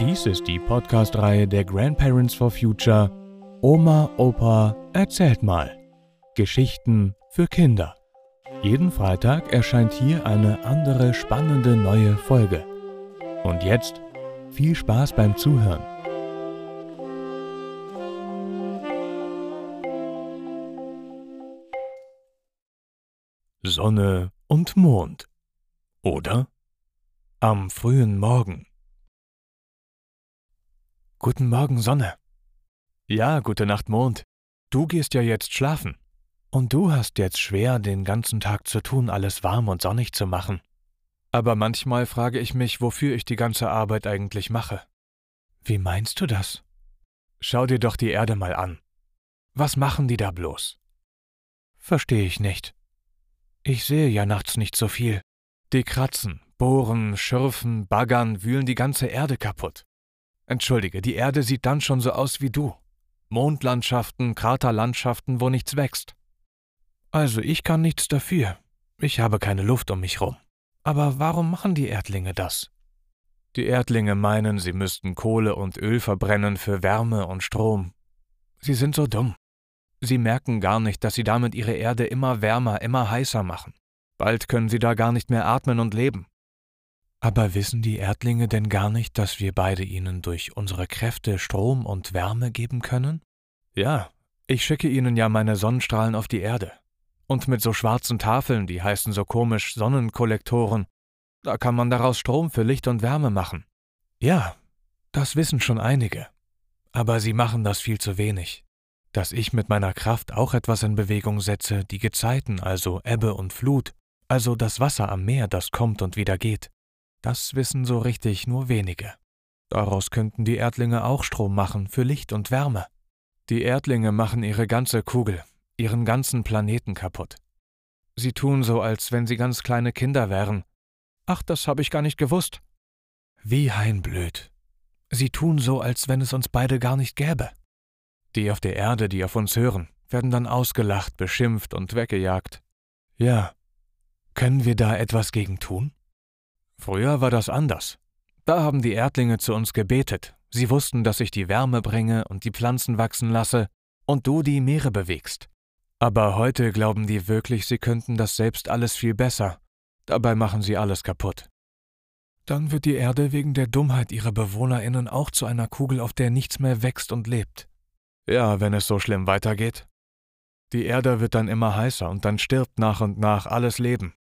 Dies ist die Podcast-Reihe der Grandparents for Future Oma, Opa, erzählt mal. Geschichten für Kinder. Jeden Freitag erscheint hier eine andere spannende neue Folge. Und jetzt viel Spaß beim Zuhören. Sonne und Mond. Oder? Am frühen Morgen. Guten Morgen, Sonne. Ja, gute Nacht, Mond. Du gehst ja jetzt schlafen. Und du hast jetzt schwer, den ganzen Tag zu tun, alles warm und sonnig zu machen. Aber manchmal frage ich mich, wofür ich die ganze Arbeit eigentlich mache. Wie meinst du das? Schau dir doch die Erde mal an. Was machen die da bloß? Verstehe ich nicht. Ich sehe ja nachts nicht so viel. Die kratzen, bohren, schürfen, baggern, wühlen die ganze Erde kaputt. Entschuldige, die Erde sieht dann schon so aus wie du. Mondlandschaften, Kraterlandschaften, wo nichts wächst. Also ich kann nichts dafür. Ich habe keine Luft um mich rum. Aber warum machen die Erdlinge das? Die Erdlinge meinen, sie müssten Kohle und Öl verbrennen für Wärme und Strom. Sie sind so dumm. Sie merken gar nicht, dass sie damit ihre Erde immer wärmer, immer heißer machen. Bald können sie da gar nicht mehr atmen und leben. Aber wissen die Erdlinge denn gar nicht, dass wir beide ihnen durch unsere Kräfte Strom und Wärme geben können? Ja, ich schicke ihnen ja meine Sonnenstrahlen auf die Erde. Und mit so schwarzen Tafeln, die heißen so komisch Sonnenkollektoren, da kann man daraus Strom für Licht und Wärme machen. Ja, das wissen schon einige. Aber sie machen das viel zu wenig. Dass ich mit meiner Kraft auch etwas in Bewegung setze, die Gezeiten, also Ebbe und Flut, also das Wasser am Meer, das kommt und wieder geht. Das wissen so richtig nur wenige. Daraus könnten die Erdlinge auch Strom machen für Licht und Wärme. Die Erdlinge machen ihre ganze Kugel, ihren ganzen Planeten kaputt. Sie tun so, als wenn sie ganz kleine Kinder wären. Ach, das habe ich gar nicht gewusst. Wie Heinblöd. Sie tun so, als wenn es uns beide gar nicht gäbe. Die auf der Erde, die auf uns hören, werden dann ausgelacht, beschimpft und weggejagt. Ja. Können wir da etwas gegen tun? Früher war das anders. Da haben die Erdlinge zu uns gebetet. Sie wussten, dass ich die Wärme bringe und die Pflanzen wachsen lasse und du die Meere bewegst. Aber heute glauben die wirklich, sie könnten das selbst alles viel besser. Dabei machen sie alles kaputt. Dann wird die Erde wegen der Dummheit ihrer Bewohnerinnen auch zu einer Kugel, auf der nichts mehr wächst und lebt. Ja, wenn es so schlimm weitergeht. Die Erde wird dann immer heißer und dann stirbt nach und nach alles Leben.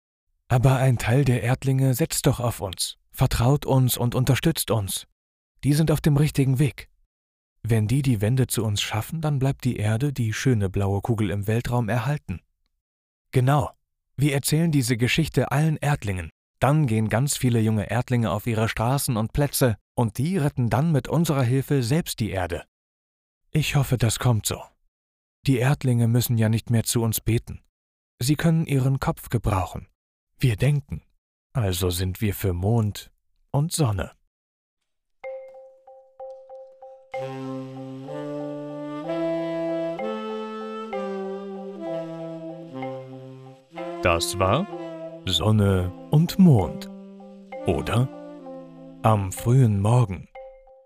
Aber ein Teil der Erdlinge setzt doch auf uns, vertraut uns und unterstützt uns. Die sind auf dem richtigen Weg. Wenn die die Wende zu uns schaffen, dann bleibt die Erde, die schöne blaue Kugel im Weltraum, erhalten. Genau. Wir erzählen diese Geschichte allen Erdlingen. Dann gehen ganz viele junge Erdlinge auf ihre Straßen und Plätze, und die retten dann mit unserer Hilfe selbst die Erde. Ich hoffe, das kommt so. Die Erdlinge müssen ja nicht mehr zu uns beten. Sie können ihren Kopf gebrauchen. Wir denken, also sind wir für Mond und Sonne. Das war Sonne und Mond. Oder Am frühen Morgen.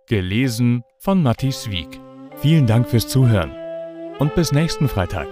Gelesen von Matthias Wieck. Vielen Dank fürs Zuhören und bis nächsten Freitag.